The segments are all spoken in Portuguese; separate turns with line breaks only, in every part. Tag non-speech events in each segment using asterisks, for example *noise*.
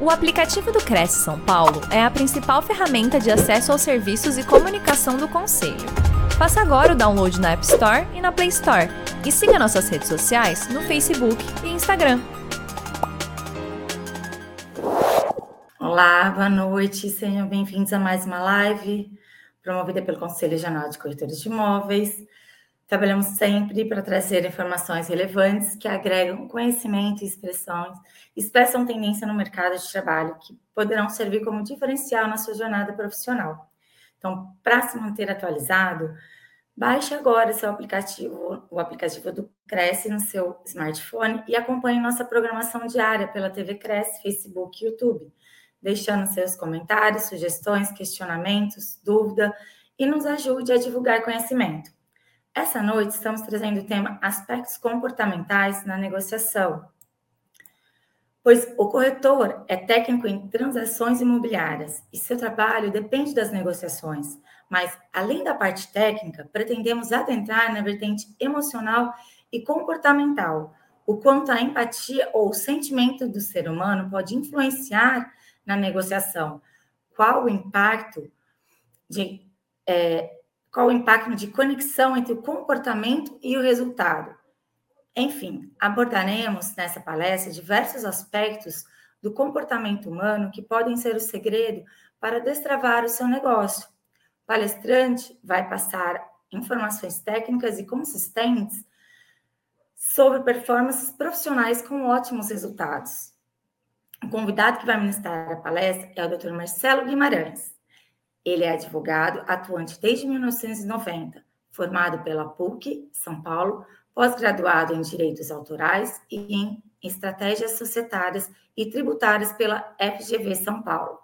O aplicativo do Cresce São Paulo é a principal ferramenta de acesso aos serviços e comunicação do Conselho. Faça agora o download na App Store e na Play Store. E siga nossas redes sociais no Facebook e Instagram.
Olá, boa noite, sejam bem-vindos a mais uma live promovida pelo Conselho Regional de Corretores de Imóveis. Trabalhamos sempre para trazer informações relevantes que agregam conhecimento e expressões, expressam tendência no mercado de trabalho, que poderão servir como diferencial na sua jornada profissional. Então, para se manter atualizado, baixe agora seu aplicativo, o aplicativo do Cresce no seu smartphone e acompanhe nossa programação diária pela TV Cresce, Facebook e YouTube, deixando seus comentários, sugestões, questionamentos, dúvida e nos ajude a divulgar conhecimento. Essa noite estamos trazendo o tema aspectos comportamentais na negociação, pois o corretor é técnico em transações imobiliárias e seu trabalho depende das negociações. Mas, além da parte técnica, pretendemos adentrar na vertente emocional e comportamental, o quanto a empatia ou o sentimento do ser humano pode influenciar na negociação, qual o impacto de é, qual o impacto de conexão entre o comportamento e o resultado. Enfim, abordaremos nessa palestra diversos aspectos do comportamento humano que podem ser o segredo para destravar o seu negócio. O palestrante vai passar informações técnicas e consistentes sobre performances profissionais com ótimos resultados. O convidado que vai ministrar a palestra é o Dr. Marcelo Guimarães. Ele é advogado, atuante desde 1990, formado pela PUC, São Paulo, pós-graduado em Direitos Autorais e em Estratégias Societárias e Tributárias pela FGV São Paulo.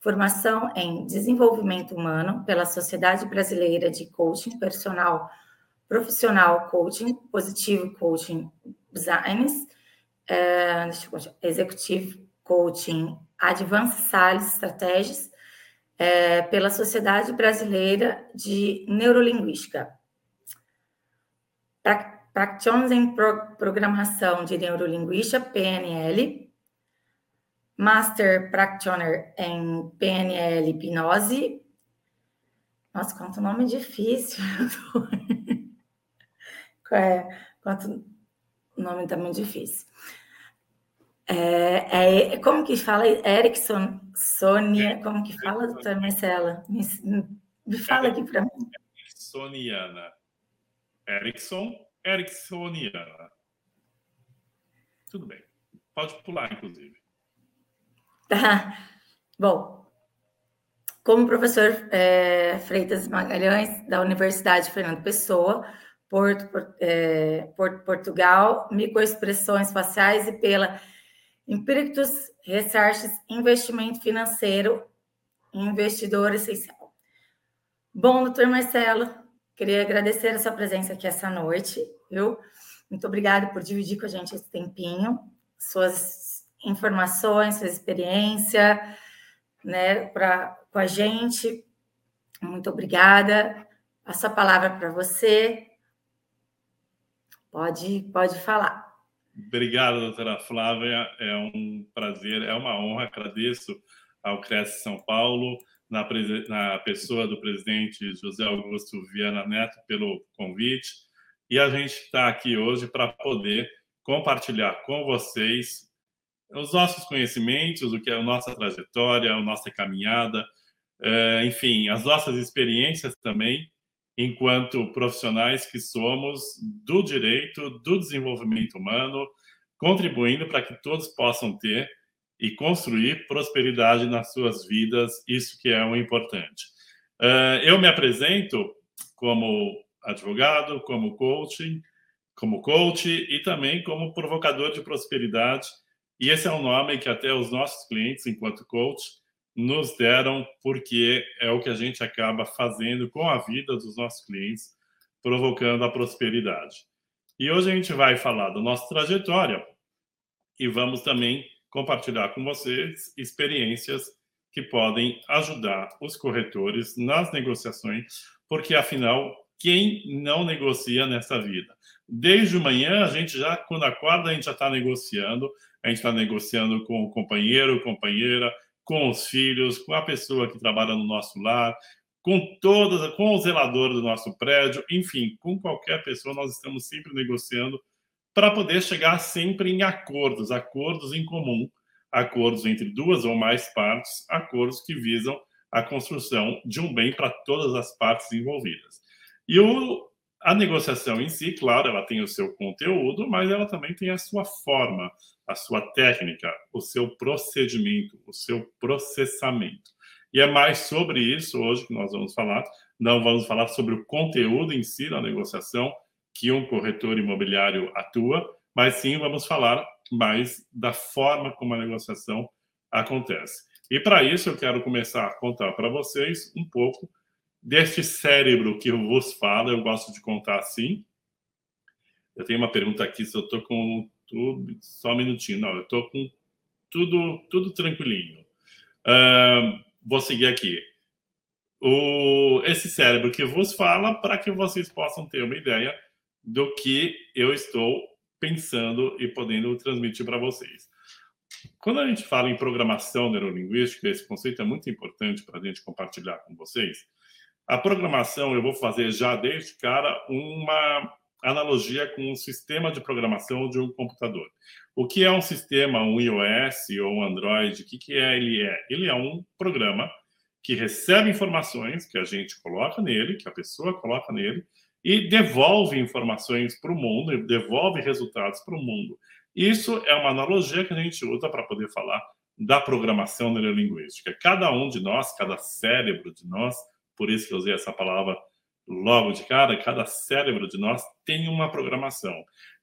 Formação em Desenvolvimento Humano pela Sociedade Brasileira de Coaching Personal Profissional Coaching, Positivo Coaching Designs, é, Executive Coaching Advanced Sales Strategies, é, pela Sociedade Brasileira de Neurolinguística. Practitioners em Programação de Neurolinguística, PNL. Master Practitioner em PNL Hipnose. Nossa, quanto nome difícil. *laughs* é, quanto nome também difícil. É, é, como que fala Erickson, Sônia, como que fala, doutora Marcela? Me, me fala aqui para mim.
Ericksoniana. Erickson, Ericksoniana. Tudo bem. Pode pular, inclusive.
Tá. Bom, como professor é, Freitas Magalhães, da Universidade Fernando Pessoa, Porto, é, Porto, Portugal, microexpressões faciais e pela Empíricos Research Investimento Financeiro, investidor essencial. Bom, doutor Marcelo, queria agradecer a sua presença aqui essa noite, viu? Muito obrigada por dividir com a gente esse tempinho, suas informações, sua experiência, né, pra, com a gente. Muito obrigada. A sua palavra para você. Pode, pode falar.
Obrigado, doutora Flávia. É um prazer, é uma honra. Agradeço ao Cresce São Paulo, na, na pessoa do presidente José Augusto Viana Neto, pelo convite. E a gente está aqui hoje para poder compartilhar com vocês os nossos conhecimentos, o que é a nossa trajetória, a nossa caminhada, é, enfim, as nossas experiências também enquanto profissionais que somos do direito, do desenvolvimento humano, contribuindo para que todos possam ter e construir prosperidade nas suas vidas, isso que é o importante. Uh, eu me apresento como advogado, como coaching, como coach e também como provocador de prosperidade. E esse é um nome que até os nossos clientes, enquanto coach, nos deram, porque é o que a gente acaba fazendo com a vida dos nossos clientes, provocando a prosperidade. E hoje a gente vai falar da nossa trajetória e vamos também compartilhar com vocês experiências que podem ajudar os corretores nas negociações, porque afinal quem não negocia nessa vida. Desde manhã, a gente já, quando acorda, a gente já está negociando. A gente está negociando com o companheiro, companheira, com os filhos, com a pessoa que trabalha no nosso lar, com todas, com o zelador do nosso prédio, enfim, com qualquer pessoa, nós estamos sempre negociando para poder chegar sempre em acordos, acordos em comum, acordos entre duas ou mais partes, acordos que visam a construção de um bem para todas as partes envolvidas. E o, a negociação em si, claro, ela tem o seu conteúdo, mas ela também tem a sua forma, a sua técnica, o seu procedimento, o seu processamento. E é mais sobre isso hoje que nós vamos falar. Não vamos falar sobre o conteúdo em si da negociação que um corretor imobiliário atua, mas sim vamos falar mais da forma como a negociação acontece. E para isso eu quero começar a contar para vocês um pouco deste cérebro que eu vos falo. Eu gosto de contar assim. Eu tenho uma pergunta aqui se eu estou com tudo. Só um minutinho. Não, eu estou com tudo, tudo tranquilinho. Uh, vou seguir aqui. O, esse cérebro que vos fala para que vocês possam ter uma ideia do que eu estou pensando e podendo transmitir para vocês. Quando a gente fala em programação neurolinguística, esse conceito é muito importante para a gente compartilhar com vocês. A programação, eu vou fazer já desde cara uma analogia com um sistema de programação de um computador. O que é um sistema, um iOS ou um Android? O que, que é ele é? Ele é um programa que recebe informações que a gente coloca nele, que a pessoa coloca nele, e devolve informações para o mundo, devolve resultados para o mundo. Isso é uma analogia que a gente usa para poder falar da programação neurolinguística. Cada um de nós, cada cérebro de nós, por isso que eu usei essa palavra logo de cara, cada cérebro de nós tem uma programação.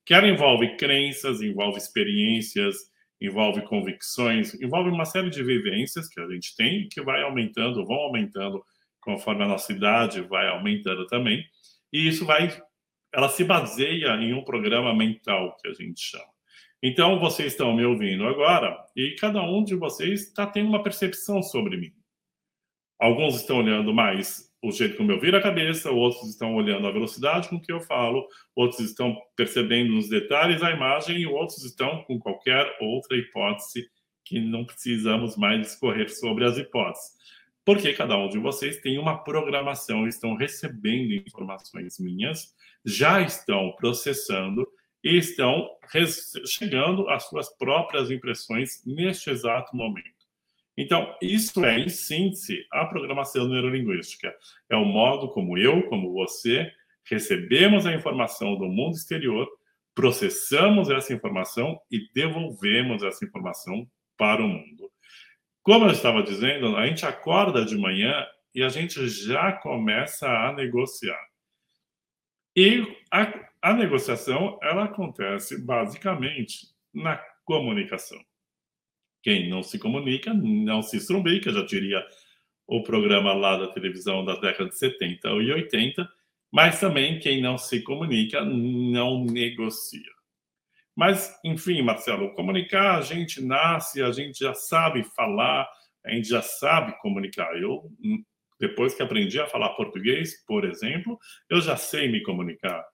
Que envolve crenças, envolve experiências, envolve convicções, envolve uma série de vivências que a gente tem que vai aumentando, vão aumentando conforme a nossa idade vai aumentando também. E isso vai, ela se baseia em um programa mental que a gente chama. Então, vocês estão me ouvindo agora e cada um de vocês está tendo uma percepção sobre mim. Alguns estão olhando mais o jeito como eu viro a cabeça, outros estão olhando a velocidade com que eu falo, outros estão percebendo nos detalhes a imagem e outros estão com qualquer outra hipótese que não precisamos mais discorrer sobre as hipóteses. Porque cada um de vocês tem uma programação, estão recebendo informações minhas, já estão processando e estão chegando às suas próprias impressões neste exato momento. Então, isso é, em síntese, a programação neurolinguística. É o modo como eu, como você, recebemos a informação do mundo exterior, processamos essa informação e devolvemos essa informação para o mundo. Como eu estava dizendo, a gente acorda de manhã e a gente já começa a negociar. E a, a negociação, ela acontece basicamente na comunicação. Quem não se comunica não se estrumbica, já diria o programa lá da televisão da década de 70 e 80, mas também quem não se comunica não negocia. Mas, enfim, Marcelo, comunicar, a gente nasce, a gente já sabe falar, a gente já sabe comunicar. Eu, depois que aprendi a falar português, por exemplo, eu já sei me comunicar.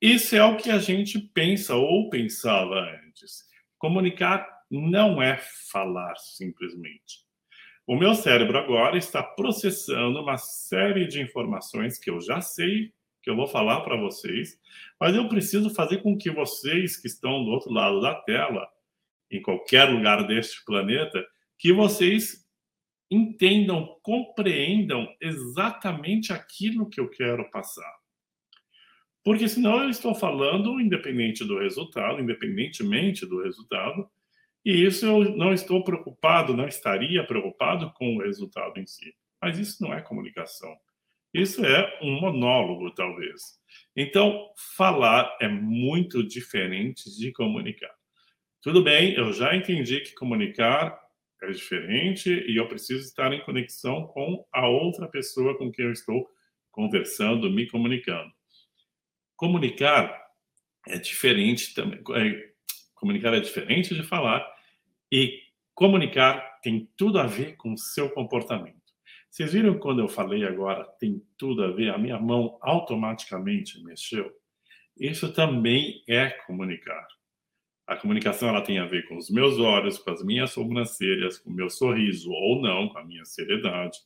Isso é o que a gente pensa ou pensava antes. Comunicar não é falar simplesmente. O meu cérebro agora está processando uma série de informações que eu já sei, que eu vou falar para vocês, mas eu preciso fazer com que vocês que estão do outro lado da tela, em qualquer lugar deste planeta, que vocês entendam, compreendam exatamente aquilo que eu quero passar. Porque senão eu estou falando independente do resultado, independentemente do resultado, e isso eu não estou preocupado, não estaria preocupado com o resultado em si. Mas isso não é comunicação. Isso é um monólogo, talvez. Então, falar é muito diferente de comunicar. Tudo bem, eu já entendi que comunicar é diferente e eu preciso estar em conexão com a outra pessoa com quem eu estou conversando, me comunicando. Comunicar é diferente também. É, comunicar é diferente de falar e comunicar tem tudo a ver com o seu comportamento. Vocês viram quando eu falei agora, tem tudo a ver, a minha mão automaticamente mexeu? Isso também é comunicar. A comunicação ela tem a ver com os meus olhos, com as minhas sobrancelhas, com o meu sorriso ou não, com a minha seriedade.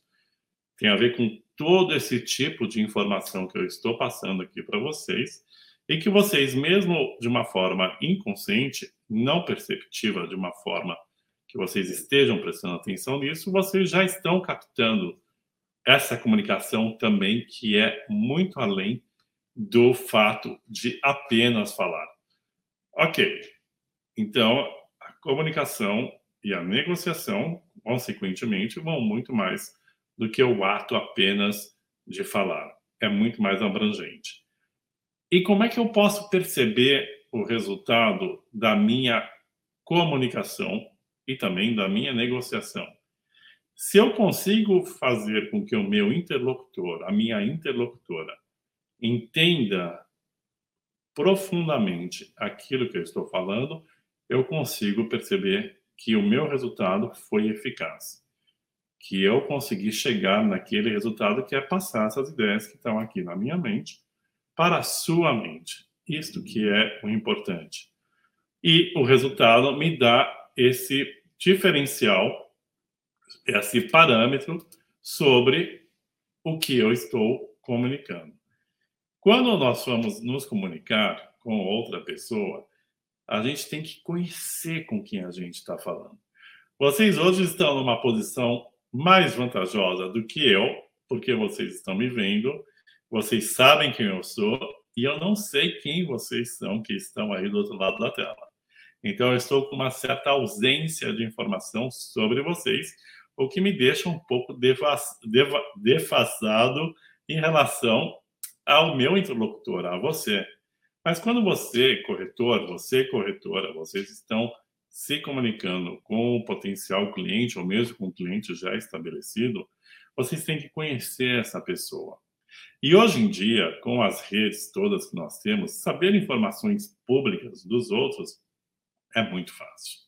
Tem a ver com todo esse tipo de informação que eu estou passando aqui para vocês e que vocês, mesmo de uma forma inconsciente, não perceptiva, de uma forma que vocês estejam prestando atenção nisso, vocês já estão captando essa comunicação também, que é muito além do fato de apenas falar. Ok, então a comunicação e a negociação, consequentemente, vão muito mais do que o ato apenas de falar. É muito mais abrangente. E como é que eu posso perceber o resultado da minha comunicação e também da minha negociação. Se eu consigo fazer com que o meu interlocutor, a minha interlocutora, entenda profundamente aquilo que eu estou falando, eu consigo perceber que o meu resultado foi eficaz. Que eu consegui chegar naquele resultado que é passar essas ideias que estão aqui na minha mente para a sua mente. Isto que é o importante. E o resultado me dá esse diferencial, esse parâmetro sobre o que eu estou comunicando. Quando nós vamos nos comunicar com outra pessoa, a gente tem que conhecer com quem a gente está falando. Vocês hoje estão numa posição mais vantajosa do que eu, porque vocês estão me vendo, vocês sabem quem eu sou e eu não sei quem vocês são que estão aí do outro lado da tela. Então, eu estou com uma certa ausência de informação sobre vocês, o que me deixa um pouco defasado em relação ao meu interlocutor, a você. Mas quando você, corretor, você, corretora, vocês estão se comunicando com o potencial cliente ou mesmo com o cliente já estabelecido, vocês têm que conhecer essa pessoa. E hoje em dia, com as redes todas que nós temos, saber informações públicas dos outros é muito fácil.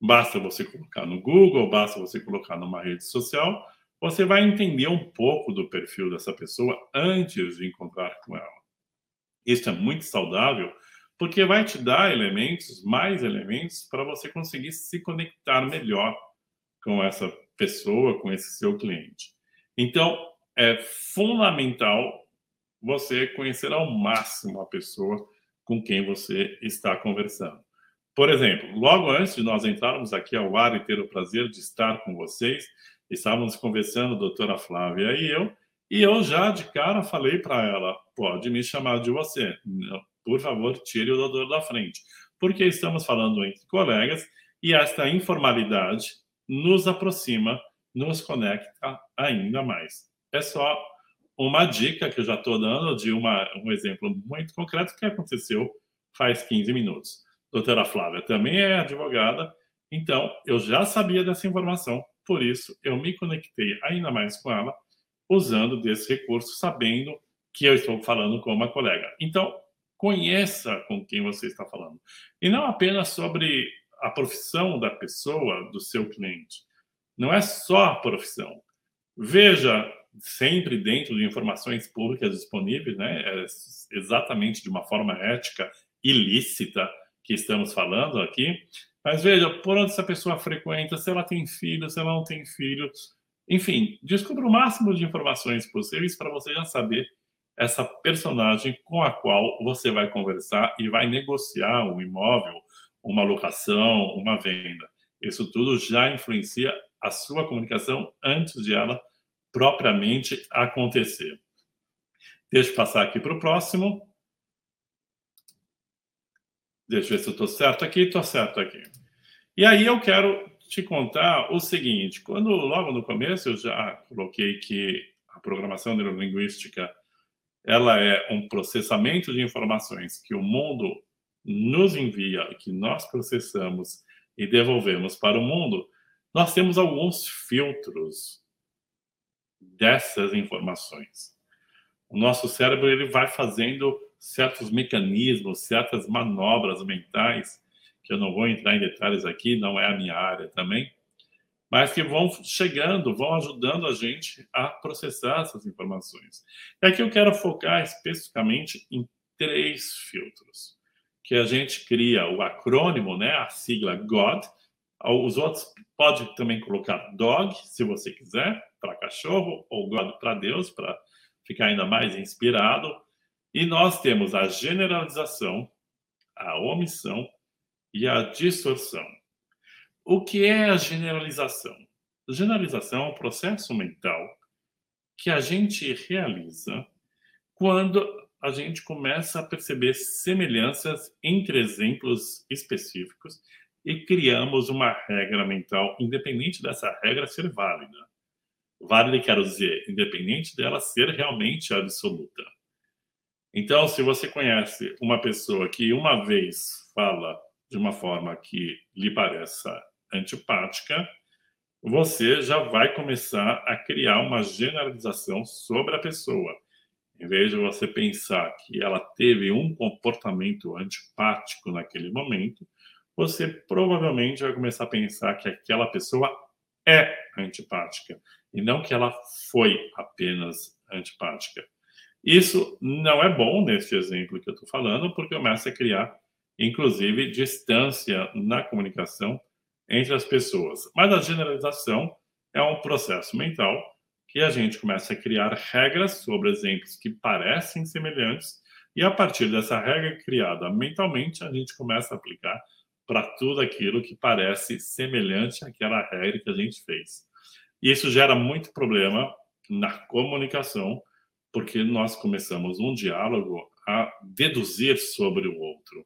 Basta você colocar no Google, basta você colocar numa rede social, você vai entender um pouco do perfil dessa pessoa antes de encontrar com ela. Isso é muito saudável, porque vai te dar elementos, mais elementos, para você conseguir se conectar melhor com essa pessoa, com esse seu cliente. Então, é fundamental você conhecer ao máximo a pessoa com quem você está conversando. Por exemplo, logo antes de nós entrarmos aqui ao ar e ter o prazer de estar com vocês, estávamos conversando, doutora Flávia e eu, e eu já de cara falei para ela: pode me chamar de você, por favor, tire o doutor da frente, porque estamos falando entre colegas e esta informalidade nos aproxima, nos conecta ainda mais. É só uma dica que eu já estou dando de uma, um exemplo muito concreto que aconteceu faz 15 minutos doutora Flávia também é advogada, então eu já sabia dessa informação, por isso eu me conectei ainda mais com ela, usando desse recurso, sabendo que eu estou falando com uma colega. Então, conheça com quem você está falando. E não apenas sobre a profissão da pessoa, do seu cliente. Não é só a profissão. Veja sempre dentro de informações públicas disponíveis, né? É exatamente de uma forma ética, ilícita, que estamos falando aqui, mas veja por onde essa pessoa frequenta, se ela tem filhos, se ela não tem filhos. Enfim, descubra o máximo de informações possíveis para você já saber essa personagem com a qual você vai conversar e vai negociar um imóvel, uma locação, uma venda. Isso tudo já influencia a sua comunicação antes de ela propriamente acontecer. Deixa eu passar aqui para o próximo. Deixa eu ver se eu estou certo aqui. Estou certo aqui. E aí eu quero te contar o seguinte: quando logo no começo eu já coloquei que a programação neurolinguística ela é um processamento de informações que o mundo nos envia, que nós processamos e devolvemos para o mundo, nós temos alguns filtros dessas informações. O nosso cérebro ele vai fazendo certos mecanismos, certas manobras mentais, que eu não vou entrar em detalhes aqui, não é a minha área também, mas que vão chegando, vão ajudando a gente a processar essas informações. E aqui eu quero focar especificamente em três filtros, que a gente cria o acrônimo, né, a sigla God. Os outros pode também colocar dog, se você quiser, para cachorro, ou God para Deus, para ficar ainda mais inspirado. E nós temos a generalização, a omissão e a distorção. O que é a generalização? Generalização é um processo mental que a gente realiza quando a gente começa a perceber semelhanças entre exemplos específicos e criamos uma regra mental, independente dessa regra ser válida. Válida, quero dizer, independente dela ser realmente absoluta. Então, se você conhece uma pessoa que uma vez fala de uma forma que lhe pareça antipática, você já vai começar a criar uma generalização sobre a pessoa. Em vez de você pensar que ela teve um comportamento antipático naquele momento, você provavelmente vai começar a pensar que aquela pessoa é antipática e não que ela foi apenas antipática. Isso não é bom nesse exemplo que eu estou falando, porque começa a criar, inclusive, distância na comunicação entre as pessoas. Mas a generalização é um processo mental que a gente começa a criar regras sobre exemplos que parecem semelhantes e a partir dessa regra criada mentalmente a gente começa a aplicar para tudo aquilo que parece semelhante àquela regra que a gente fez. E isso gera muito problema na comunicação, porque nós começamos um diálogo a deduzir sobre o outro,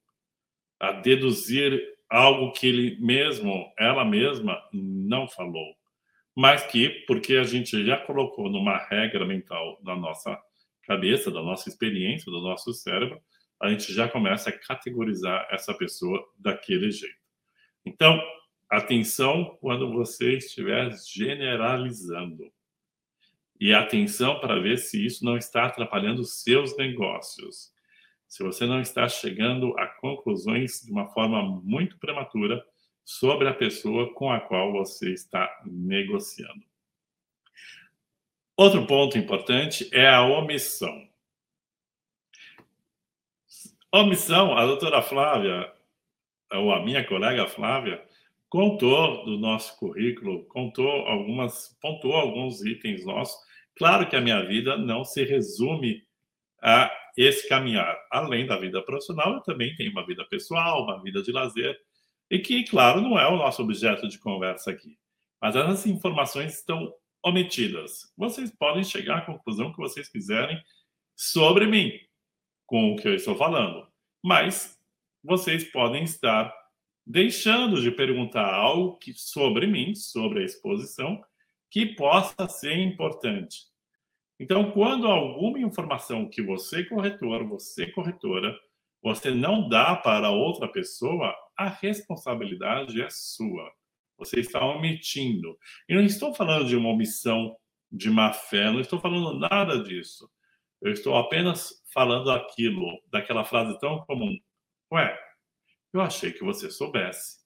a deduzir algo que ele mesmo, ela mesma, não falou. Mas que, porque a gente já colocou numa regra mental da nossa cabeça, da nossa experiência, do nosso cérebro, a gente já começa a categorizar essa pessoa daquele jeito. Então, atenção quando você estiver generalizando. E atenção para ver se isso não está atrapalhando os seus negócios se você não está chegando a conclusões de uma forma muito prematura sobre a pessoa com a qual você está negociando. Outro ponto importante é a omissão. Omissão, a doutora Flávia, ou a minha colega Flávia, contou do nosso currículo, contou algumas, pontuou alguns itens nossos. Claro que a minha vida não se resume a esse caminhar, além da vida profissional, eu também tenho uma vida pessoal, uma vida de lazer, e que, claro, não é o nosso objeto de conversa aqui. Mas essas informações estão omitidas. Vocês podem chegar à conclusão que vocês quiserem sobre mim, com o que eu estou falando. Mas vocês podem estar deixando de perguntar algo que, sobre mim, sobre a exposição, que possa ser importante. Então, quando alguma informação que você, corretor, você, corretora, você não dá para outra pessoa, a responsabilidade é sua. Você está omitindo. E não estou falando de uma omissão de má fé, não estou falando nada disso. Eu estou apenas falando aquilo, daquela frase tão comum. Ué, eu achei que você soubesse.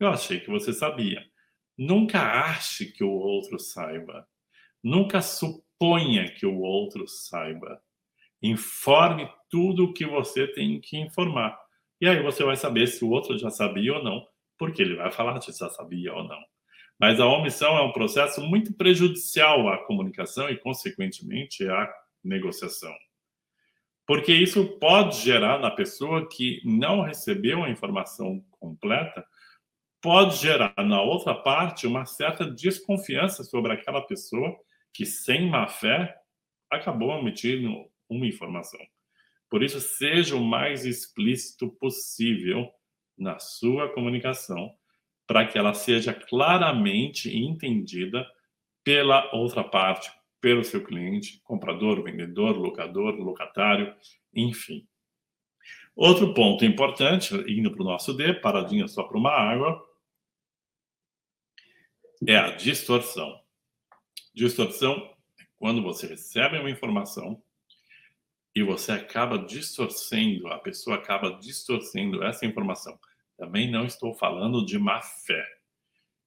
Eu achei que você sabia. Nunca ache que o outro saiba. Nunca suponha que o outro saiba. Informe tudo o que você tem que informar. E aí você vai saber se o outro já sabia ou não, porque ele vai falar se já sabia ou não. Mas a omissão é um processo muito prejudicial à comunicação e, consequentemente, à negociação. Porque isso pode gerar na pessoa que não recebeu a informação completa, pode gerar na outra parte uma certa desconfiança sobre aquela pessoa que, sem má fé, acabou omitindo uma informação. Por isso, seja o mais explícito possível na sua comunicação, para que ela seja claramente entendida pela outra parte, pelo seu cliente, comprador, vendedor, locador, locatário, enfim. Outro ponto importante, indo para o nosso D, paradinha só para uma água, é a distorção. Distorção é quando você recebe uma informação e você acaba distorcendo, a pessoa acaba distorcendo essa informação. Também não estou falando de má fé.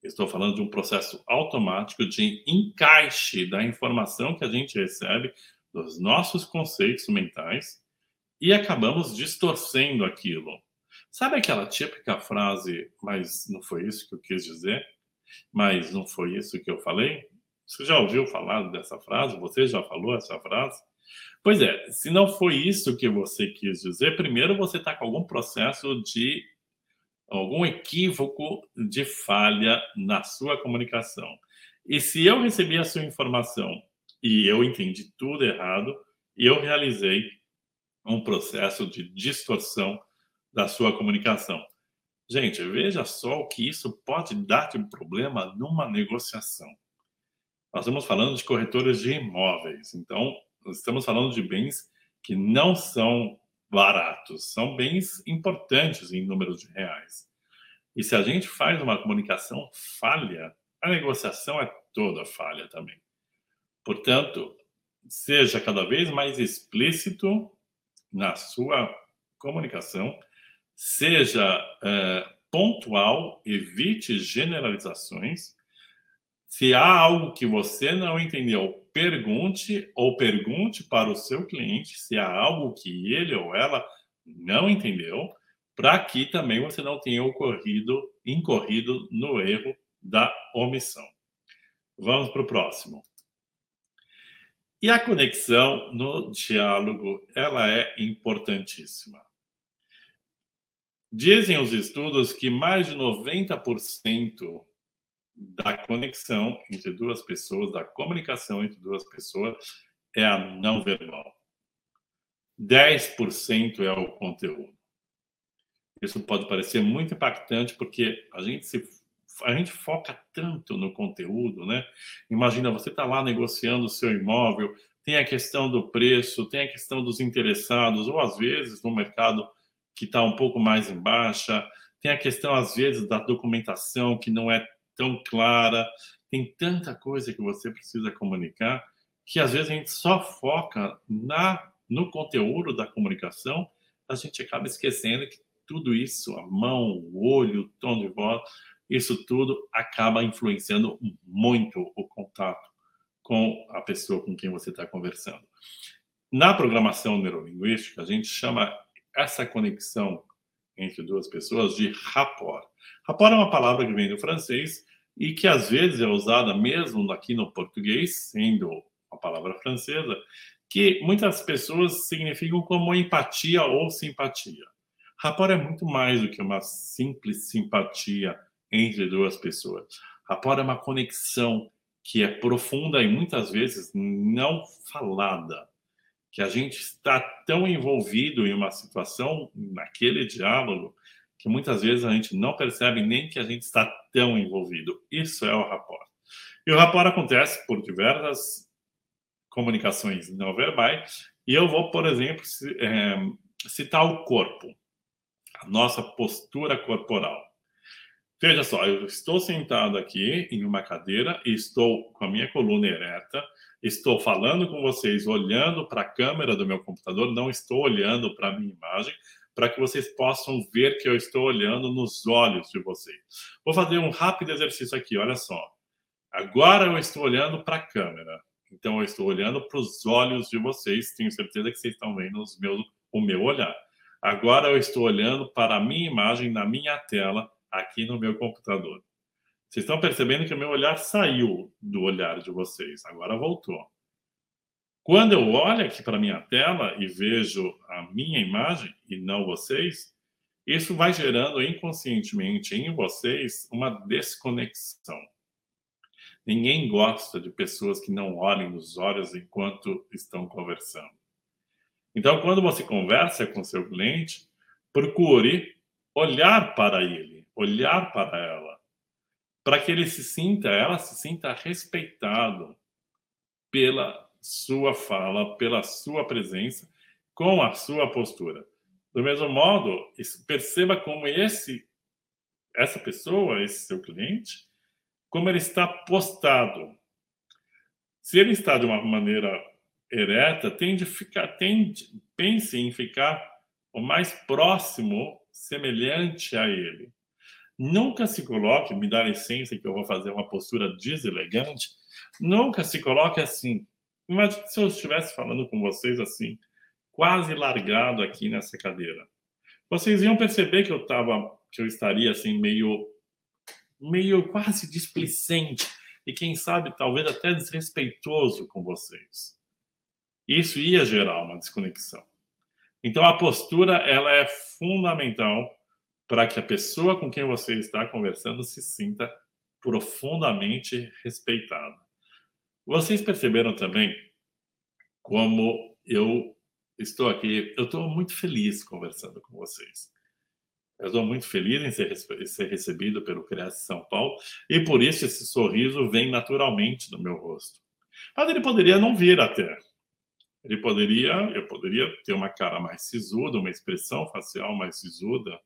Estou falando de um processo automático de encaixe da informação que a gente recebe dos nossos conceitos mentais e acabamos distorcendo aquilo. Sabe aquela típica frase, mas não foi isso que eu quis dizer? Mas não foi isso que eu falei? Você já ouviu falar dessa frase? Você já falou essa frase? Pois é, se não foi isso que você quis dizer, primeiro você está com algum processo de algum equívoco de falha na sua comunicação. E se eu recebi a sua informação e eu entendi tudo errado, eu realizei um processo de distorção da sua comunicação. Gente, veja só o que isso pode dar de problema numa negociação. Nós estamos falando de corretores de imóveis, então estamos falando de bens que não são baratos, são bens importantes em números de reais. E se a gente faz uma comunicação falha, a negociação é toda falha também. Portanto, seja cada vez mais explícito na sua comunicação, seja é, pontual, evite generalizações. Se há algo que você não entendeu, pergunte ou pergunte para o seu cliente se há algo que ele ou ela não entendeu, para que também você não tenha ocorrido, incorrido no erro da omissão. Vamos para o próximo. E a conexão no diálogo, ela é importantíssima. Dizem os estudos que mais de 90% da conexão entre duas pessoas, da comunicação entre duas pessoas, é a não verbal. 10% é o conteúdo. Isso pode parecer muito impactante porque a gente se a gente foca tanto no conteúdo, né? Imagina você está lá negociando o seu imóvel, tem a questão do preço, tem a questão dos interessados, ou às vezes no mercado que está um pouco mais em baixa, tem a questão às vezes da documentação que não é tão clara, tem tanta coisa que você precisa comunicar que às vezes a gente só foca na no conteúdo da comunicação, a gente acaba esquecendo que tudo isso, a mão, o olho, o tom de voz, isso tudo acaba influenciando muito o contato com a pessoa com quem você está conversando. Na programação neurolinguística, a gente chama essa conexão entre duas pessoas de rapport. Rapport é uma palavra que vem do francês e que às vezes é usada mesmo aqui no português, sendo uma palavra francesa, que muitas pessoas significam como empatia ou simpatia. Rapport é muito mais do que uma simples simpatia entre duas pessoas. Rapport é uma conexão que é profunda e muitas vezes não falada, que a gente está tão envolvido em uma situação, naquele diálogo, que muitas vezes a gente não percebe nem que a gente está tão envolvido. Isso é o rapport. E o rapport acontece por diversas comunicações não verbais, e eu vou, por exemplo, é, citar o corpo, a nossa postura corporal. Veja só, eu estou sentado aqui em uma cadeira estou com a minha coluna ereta, estou falando com vocês olhando para a câmera do meu computador, não estou olhando para a minha imagem, para que vocês possam ver que eu estou olhando nos olhos de vocês. Vou fazer um rápido exercício aqui, olha só. Agora eu estou olhando para a câmera, então eu estou olhando para os olhos de vocês, tenho certeza que vocês estão vendo os meus, o meu olhar. Agora eu estou olhando para a minha imagem na minha tela aqui no meu computador. Vocês estão percebendo que o meu olhar saiu do olhar de vocês, agora voltou. Quando eu olho aqui para minha tela e vejo a minha imagem e não vocês, isso vai gerando inconscientemente em vocês uma desconexão. Ninguém gosta de pessoas que não olhem nos olhos enquanto estão conversando. Então, quando você conversa com seu cliente, procure olhar para ele olhar para ela, para que ele se sinta, ela se sinta respeitado pela sua fala, pela sua presença, com a sua postura. Do mesmo modo, perceba como esse essa pessoa, esse seu cliente, como ele está postado. Se ele está de uma maneira ereta, tende ficar, tende, pense em ficar o mais próximo, semelhante a ele. Nunca se coloque, me dá licença que eu vou fazer uma postura deselegante. Nunca se coloque assim. Imagina se eu estivesse falando com vocês assim, quase largado aqui nessa cadeira. Vocês iam perceber que eu tava, que eu estaria assim meio, meio quase displicente e quem sabe talvez até desrespeitoso com vocês. Isso ia gerar uma desconexão. Então a postura ela é fundamental para que a pessoa com quem você está conversando se sinta profundamente respeitada. Vocês perceberam também como eu estou aqui, eu estou muito feliz conversando com vocês. Eu estou muito feliz em ser, ser recebido pelo Cresce São Paulo e por isso esse sorriso vem naturalmente do meu rosto. Mas ele poderia não vir até. Ele poderia, eu poderia ter uma cara mais sisuda, uma expressão facial mais sisuda,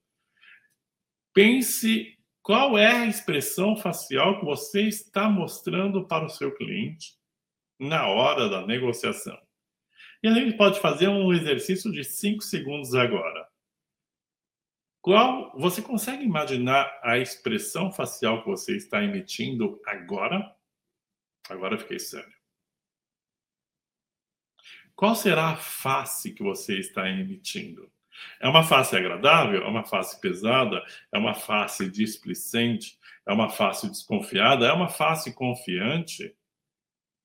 Pense qual é a expressão facial que você está mostrando para o seu cliente na hora da negociação. E a gente pode fazer um exercício de 5 segundos agora. Qual você consegue imaginar a expressão facial que você está emitindo agora? Agora fiquei sério. Qual será a face que você está emitindo? É uma face agradável? É uma face pesada? É uma face displicente? É uma face desconfiada? É uma face confiante?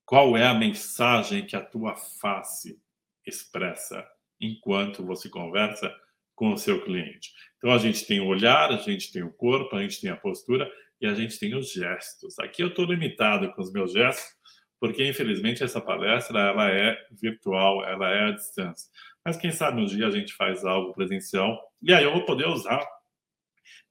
Qual é a mensagem que a tua face expressa enquanto você conversa com o seu cliente? Então a gente tem o olhar, a gente tem o corpo, a gente tem a postura e a gente tem os gestos. Aqui eu estou limitado com os meus gestos, porque infelizmente essa palestra ela é virtual, ela é à distância. Mas quem sabe um dia a gente faz algo presencial e aí eu vou poder usar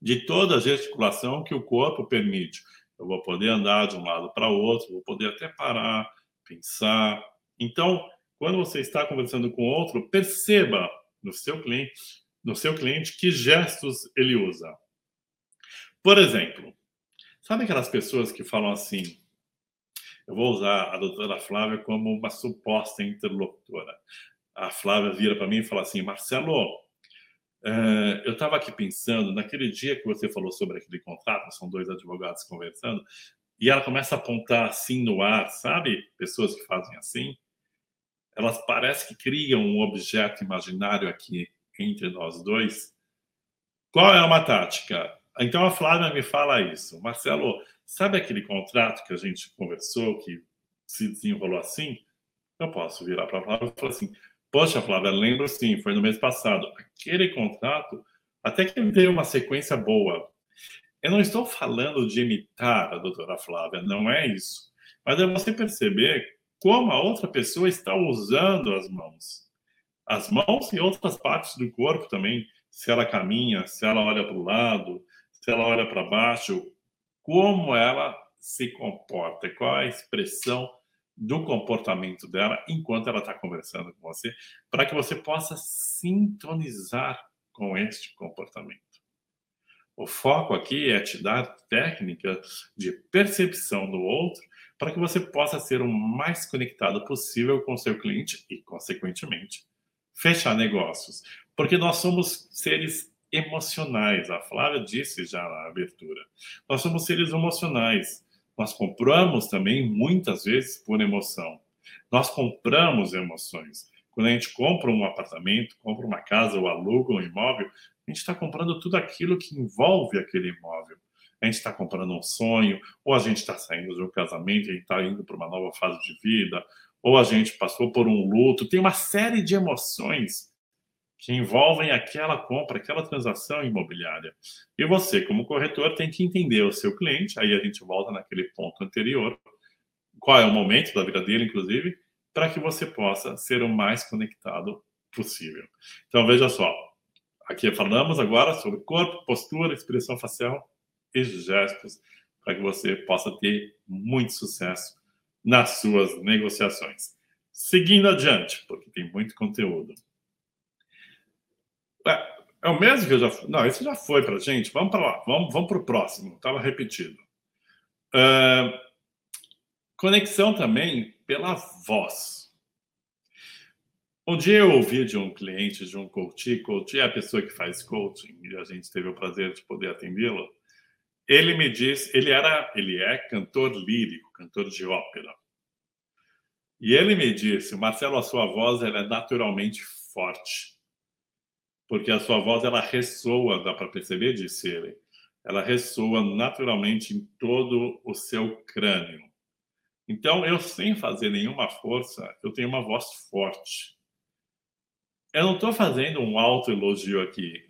de toda a gesticulação que o corpo permite. Eu vou poder andar de um lado para o outro, vou poder até parar, pensar. Então, quando você está conversando com outro, perceba no seu cliente, no seu cliente que gestos ele usa. Por exemplo, sabe aquelas pessoas que falam assim: eu vou usar a doutora Flávia como uma suposta interlocutora a Flávia vira para mim e fala assim: Marcelo, uh, eu estava aqui pensando, naquele dia que você falou sobre aquele contrato, são dois advogados conversando, e ela começa a apontar assim no ar, sabe? Pessoas que fazem assim. Elas parecem que criam um objeto imaginário aqui entre nós dois. Qual é uma tática? Então a Flávia me fala isso. Marcelo, sabe aquele contrato que a gente conversou, que se desenrolou assim? Eu posso virar para a Flávia e falar assim: Poxa, Flávia, lembro sim, foi no mês passado. Aquele contrato, até que teve uma sequência boa. Eu não estou falando de imitar a doutora Flávia, não é isso. Mas é você perceber como a outra pessoa está usando as mãos. As mãos e outras partes do corpo também. Se ela caminha, se ela olha para o lado, se ela olha para baixo, como ela se comporta, qual a expressão do comportamento dela enquanto ela está conversando com você, para que você possa sintonizar com este comportamento. O foco aqui é te dar técnicas de percepção do outro para que você possa ser o mais conectado possível com seu cliente e, consequentemente, fechar negócios. Porque nós somos seres emocionais. A Flávia disse já na abertura. Nós somos seres emocionais. Nós compramos também muitas vezes por emoção. Nós compramos emoções. Quando a gente compra um apartamento, compra uma casa ou aluga um imóvel, a gente está comprando tudo aquilo que envolve aquele imóvel. A gente está comprando um sonho, ou a gente está saindo de um casamento e está indo para uma nova fase de vida, ou a gente passou por um luto. Tem uma série de emoções que envolvem aquela compra, aquela transação imobiliária. E você, como corretor, tem que entender o seu cliente, aí a gente volta naquele ponto anterior, qual é o momento da vida dele, inclusive, para que você possa ser o mais conectado possível. Então, veja só, aqui falamos agora sobre corpo, postura, expressão facial e gestos, para que você possa ter muito sucesso nas suas negociações. Seguindo adiante, porque tem muito conteúdo. É, é o mesmo que eu já. Não, esse já foi para gente. Vamos para lá. Vamos, vamos para o próximo. Estava repetido. Uh, conexão também pela voz. Um dia eu ouvi de um cliente, de um coach, coach é a pessoa que faz coaching, e a gente teve o prazer de poder atendê-lo. ele me disse, ele era, ele é cantor lírico, cantor de ópera. E ele me disse, Marcelo, a sua voz ela é naturalmente forte, porque a sua voz ela ressoa, dá para perceber, disse ele, ela ressoa naturalmente em todo o seu crânio. Então, eu sem fazer nenhuma força, eu tenho uma voz forte. Eu não estou fazendo um alto elogio aqui,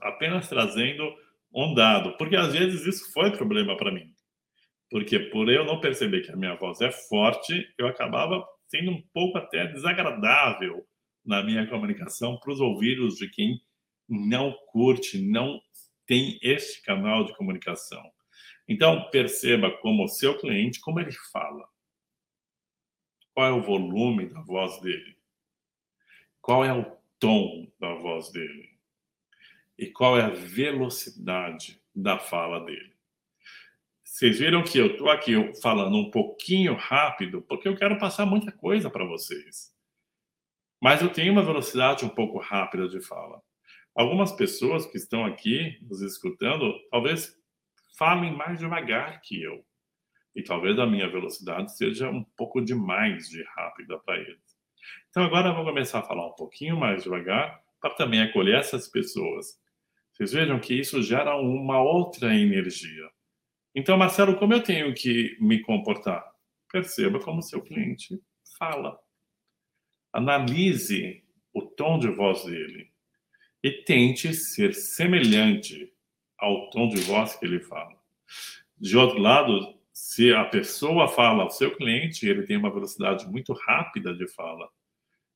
apenas trazendo um dado, porque às vezes isso foi problema para mim. Porque por eu não perceber que a minha voz é forte, eu acabava sendo um pouco até desagradável na minha comunicação para os ouvidos de quem não curte, não tem este canal de comunicação. Então, perceba como o seu cliente, como ele fala. Qual é o volume da voz dele? Qual é o tom da voz dele? e qual é a velocidade da fala dele. Vocês viram que eu estou aqui falando um pouquinho rápido, porque eu quero passar muita coisa para vocês. Mas eu tenho uma velocidade um pouco rápida de fala. Algumas pessoas que estão aqui nos escutando, talvez falem mais devagar que eu. E talvez a minha velocidade seja um pouco demais de rápida para eles. Então agora eu vou começar a falar um pouquinho mais devagar para também acolher essas pessoas vocês vejam que isso gera uma outra energia. Então, Marcelo, como eu tenho que me comportar? Perceba como seu cliente fala. Analise o tom de voz dele e tente ser semelhante ao tom de voz que ele fala. De outro lado, se a pessoa fala ao seu cliente, ele tem uma velocidade muito rápida de fala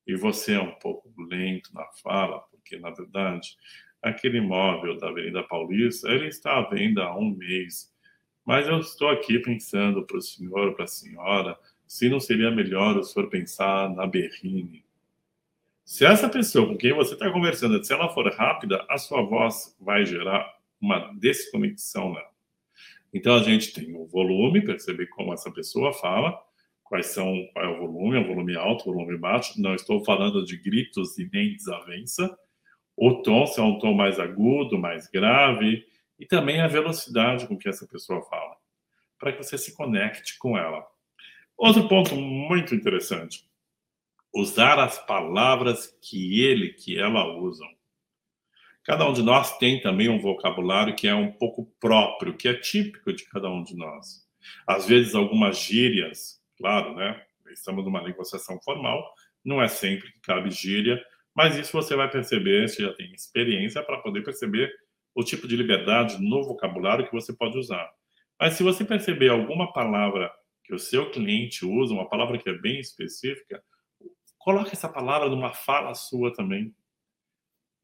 e você é um pouco lento na fala, porque na verdade aquele imóvel da Avenida Paulista, ele está à venda há um mês. Mas eu estou aqui pensando para o senhor, para a senhora, se não seria melhor o senhor pensar na Berrine. Se essa pessoa com quem você está conversando, se ela for rápida, a sua voz vai gerar uma desconexão nela. Então a gente tem o volume, perceber como essa pessoa fala, quais são, qual é o volume, é um volume alto, volume baixo. Não estou falando de gritos e nem desavença o tom, se é um tom mais agudo, mais grave, e também a velocidade com que essa pessoa fala, para que você se conecte com ela. Outro ponto muito interessante: usar as palavras que ele, que ela usam. Cada um de nós tem também um vocabulário que é um pouco próprio, que é típico de cada um de nós. Às vezes, algumas gírias, claro, né? Estamos numa negociação formal, não é sempre que cabe gíria, mas isso você vai perceber, você já tem experiência para poder perceber o tipo de liberdade no vocabulário que você pode usar. Mas se você perceber alguma palavra o seu cliente usa, uma palavra que é bem específica, coloque essa palavra numa fala sua também.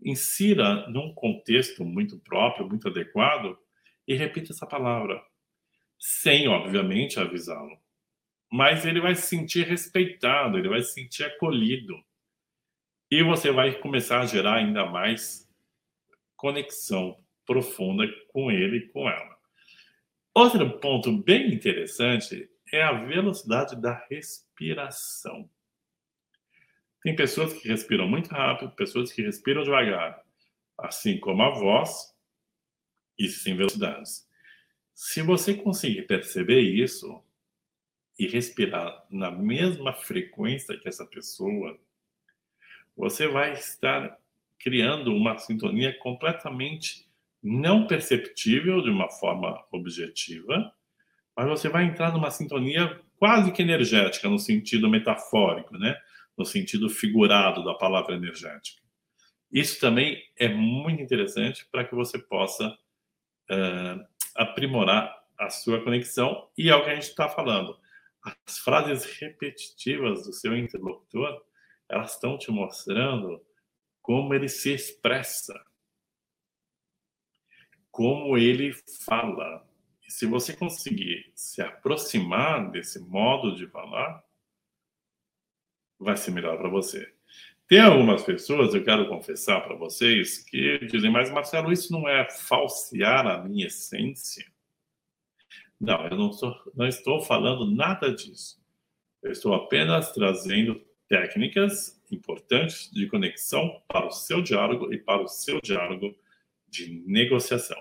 Insira num contexto muito próprio, muito adequado e repita essa palavra, sem, obviamente, avisá-lo. Mas ele vai se sentir respeitado, ele vai se sentir acolhido. E você vai começar a gerar ainda mais conexão profunda com ele e com ela. Outro ponto bem interessante é a velocidade da respiração. Tem pessoas que respiram muito rápido, pessoas que respiram devagar, assim como a voz, e sem velocidades. Se você conseguir perceber isso e respirar na mesma frequência que essa pessoa, você vai estar criando uma sintonia completamente não perceptível de uma forma objetiva, mas você vai entrar numa sintonia quase que energética, no sentido metafórico, né? no sentido figurado da palavra energética. Isso também é muito interessante para que você possa uh, aprimorar a sua conexão e é o que a gente está falando. As frases repetitivas do seu interlocutor elas estão te mostrando como ele se expressa, como ele fala. E se você conseguir se aproximar desse modo de falar, vai ser melhor para você. Tem algumas pessoas, eu quero confessar para vocês, que dizem, mas Marcelo, isso não é falsear a minha essência? Não, eu não estou, não estou falando nada disso. Eu estou apenas trazendo técnicas importantes de conexão para o seu diálogo e para o seu diálogo de negociação.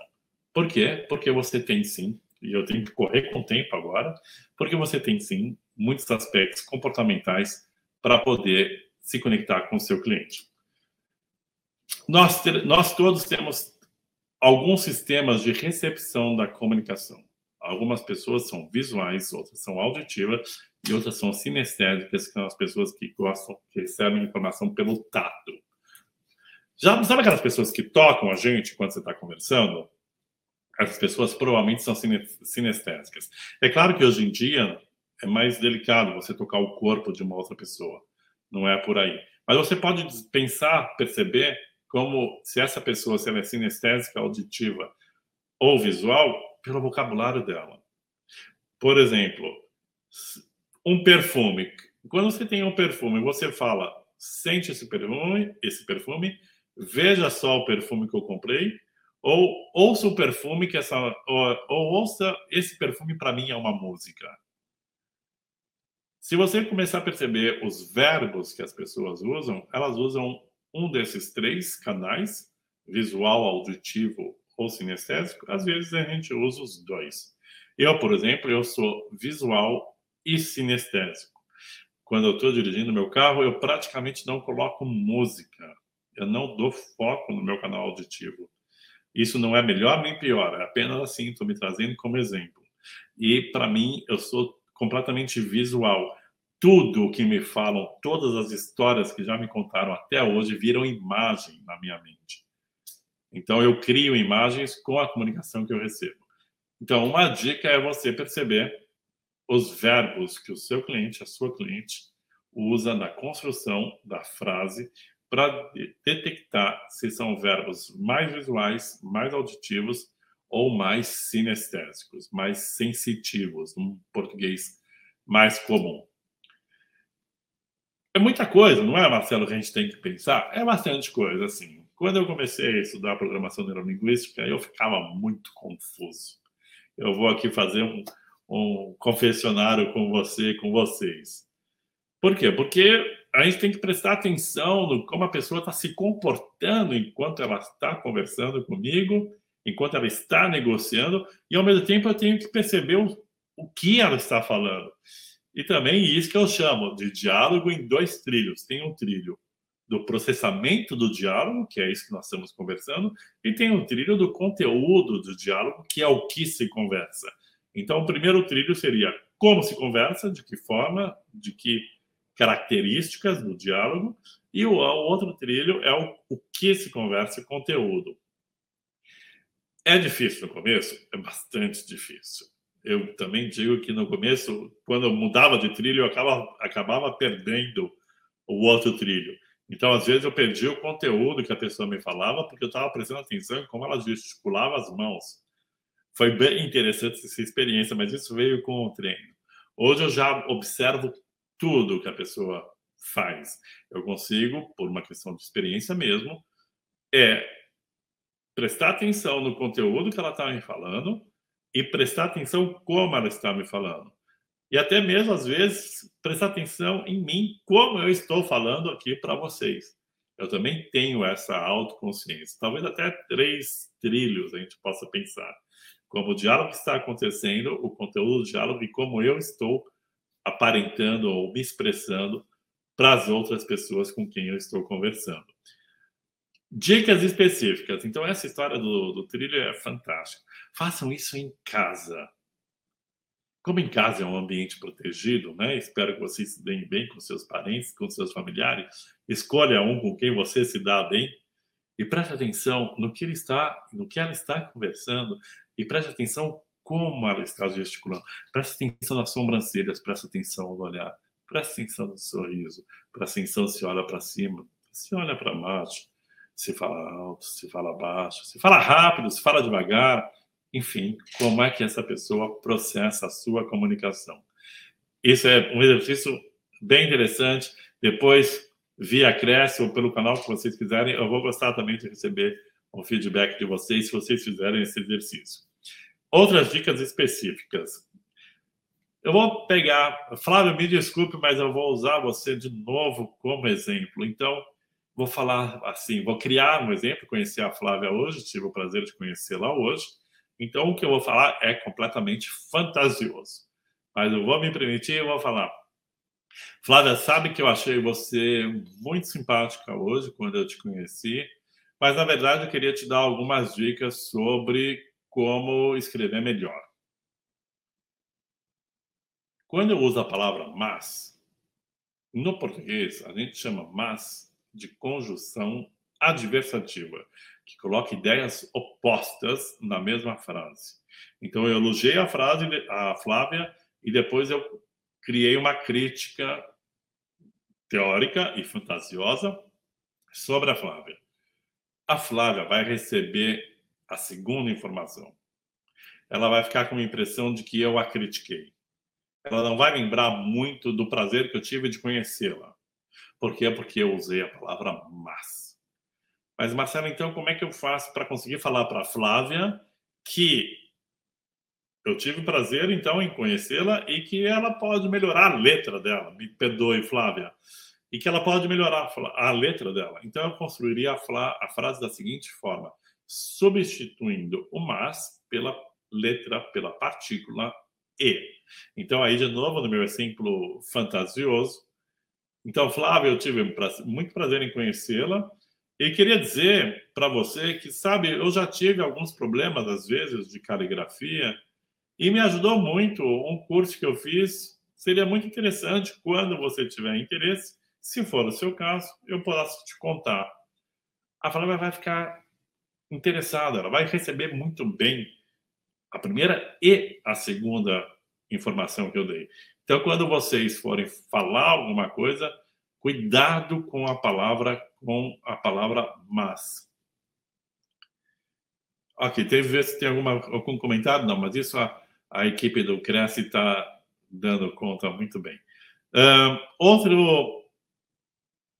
Por quê? Porque você tem sim, e eu tenho que correr com o tempo agora, porque você tem sim muitos aspectos comportamentais para poder se conectar com o seu cliente. Nós, ter, nós todos temos alguns sistemas de recepção da comunicação. Algumas pessoas são visuais, outras são auditivas e outras são sinestésicas, que são as pessoas que gostam, que recebem informação pelo tato. Já sabe aquelas pessoas que tocam a gente quando você está conversando? Essas pessoas provavelmente são sinestésicas. É claro que hoje em dia é mais delicado você tocar o corpo de uma outra pessoa. Não é por aí. Mas você pode pensar, perceber como se essa pessoa se ela é sinestésica, auditiva ou visual, pelo vocabulário dela. Por exemplo, um perfume. Quando você tem um perfume, você fala, sente esse perfume, esse perfume, veja só o perfume que eu comprei, ou ouça o perfume que essa, ou, ou ouça esse perfume para mim é uma música. Se você começar a perceber os verbos que as pessoas usam, elas usam um desses três canais, visual, auditivo ou sinestésico. Às vezes a gente usa os dois. Eu, por exemplo, eu sou visual e sinestésico. Quando eu estou dirigindo meu carro, eu praticamente não coloco música. Eu não dou foco no meu canal auditivo. Isso não é melhor nem pior, é apenas assim, estou me trazendo como exemplo. E para mim, eu sou completamente visual. Tudo o que me falam, todas as histórias que já me contaram até hoje viram imagem na minha mente. Então eu crio imagens com a comunicação que eu recebo. Então uma dica é você perceber os verbos que o seu cliente, a sua cliente, usa na construção da frase para detectar se são verbos mais visuais, mais auditivos ou mais sinestésicos, mais sensitivos, um português mais comum. É muita coisa, não é, Marcelo, que a gente tem que pensar? É bastante coisa, assim. Quando eu comecei a estudar programação neurolinguística, eu ficava muito confuso. Eu vou aqui fazer um, um confessionário com você, com vocês. Por quê? Porque a gente tem que prestar atenção no como a pessoa está se comportando enquanto ela está conversando comigo, enquanto ela está negociando, e ao mesmo tempo eu tenho que perceber o, o que ela está falando. E também isso que eu chamo de diálogo em dois trilhos. Tem um trilho do processamento do diálogo, que é isso que nós estamos conversando, e tem um trilho do conteúdo do diálogo, que é o que se conversa. Então, o primeiro trilho seria como se conversa, de que forma, de que características do diálogo, e o, o outro trilho é o, o que se conversa, conteúdo. É difícil no começo? É bastante difícil. Eu também digo que no começo, quando eu mudava de trilho, eu acabava, acabava perdendo o outro trilho. Então, às vezes, eu perdi o conteúdo que a pessoa me falava, porque eu estava prestando atenção em como ela gesticulava as mãos. Foi bem interessante essa experiência, mas isso veio com o treino. Hoje eu já observo tudo que a pessoa faz. Eu consigo, por uma questão de experiência mesmo, é prestar atenção no conteúdo que ela está me falando e prestar atenção como ela está me falando. E até mesmo, às vezes, prestar atenção em mim, como eu estou falando aqui para vocês. Eu também tenho essa autoconsciência. Talvez até três trilhos a gente possa pensar. Como o diálogo está acontecendo, o conteúdo do diálogo e como eu estou aparentando ou me expressando para as outras pessoas com quem eu estou conversando. Dicas específicas. Então, essa história do, do trilho é fantástica. Façam isso em casa. Como em casa é um ambiente protegido, né? Espero que vocês se deem bem com seus parentes, com seus familiares. Escolha um com quem você se dá bem e preste atenção no que ele está, no que ela está conversando e preste atenção como ela está gesticulando. Preste atenção nas sobrancelhas, preste atenção no olhar, preste atenção no sorriso, preste atenção se olha para cima, se olha para baixo, se fala alto, se fala baixo, se fala rápido, se fala devagar, enfim, como é que essa pessoa processa a sua comunicação. Isso é um exercício bem interessante. Depois, via Cresce ou pelo canal que vocês quiserem, eu vou gostar também de receber um feedback de vocês se vocês fizerem esse exercício. Outras dicas específicas. Eu vou pegar, Flávio, me desculpe, mas eu vou usar você de novo como exemplo. Então, vou falar assim, vou criar um exemplo, conheci a Flávia hoje, tive o prazer de conhecê-la hoje, Então, o que eu vou falar é completamente fantasioso. Mas eu vou me permitir e vou falar. Flávia, sabe que eu achei você muito simpática hoje, quando eu te conheci, mas na verdade eu queria te dar algumas dicas sobre como escrever melhor. Quando eu uso a palavra mas, no português a gente chama mas de conjunção adversativa, que coloca ideias opostas na mesma frase. Então eu elogiei a frase a Flávia e depois eu criei uma crítica teórica e fantasiosa sobre a Flávia. A Flávia vai receber a segunda informação. Ela vai ficar com a impressão de que eu a critiquei. Ela não vai lembrar muito do prazer que eu tive de conhecê-la. Por quê? Porque eu usei a palavra mas. Mas, Marcelo, então, como é que eu faço para conseguir falar para Flávia que eu tive prazer, então, em conhecê-la e que ela pode melhorar a letra dela? Me perdoe, Flávia. E que ela pode melhorar a letra dela. Então, eu construiria a, a frase da seguinte forma: substituindo o mas pela letra, pela partícula e. Então, aí, de novo, no meu exemplo fantasioso. Então, Flávia, eu tive muito prazer em conhecê-la. E queria dizer para você que, sabe, eu já tive alguns problemas, às vezes, de caligrafia, e me ajudou muito um curso que eu fiz. Seria muito interessante, quando você tiver interesse, se for o seu caso, eu posso te contar. A Flávia vai ficar interessada, ela vai receber muito bem a primeira e a segunda informação que eu dei. Então, quando vocês forem falar alguma coisa, cuidado com a palavra com a palavra mas. Ok, teve ver se tem alguma, algum comentário? Não, mas isso a, a equipe do Cresce está dando conta muito bem. Um, outro,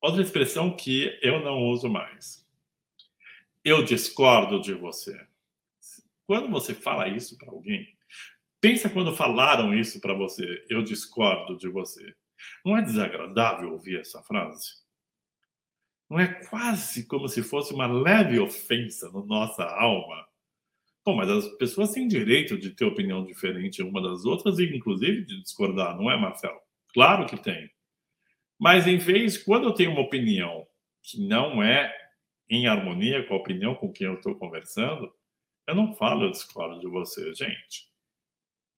outra expressão que eu não uso mais. Eu discordo de você. Quando você fala isso para alguém, pensa quando falaram isso para você. Eu discordo de você. Não é desagradável ouvir essa frase? Não é quase como se fosse uma leve ofensa na nossa alma? Bom, mas as pessoas têm direito de ter opinião diferente uma das outras e, inclusive, de discordar, não é, Marcelo? Claro que tem. Mas, em vez, quando eu tenho uma opinião que não é em harmonia com a opinião com quem eu estou conversando, eu não falo, eu discordo de você, gente.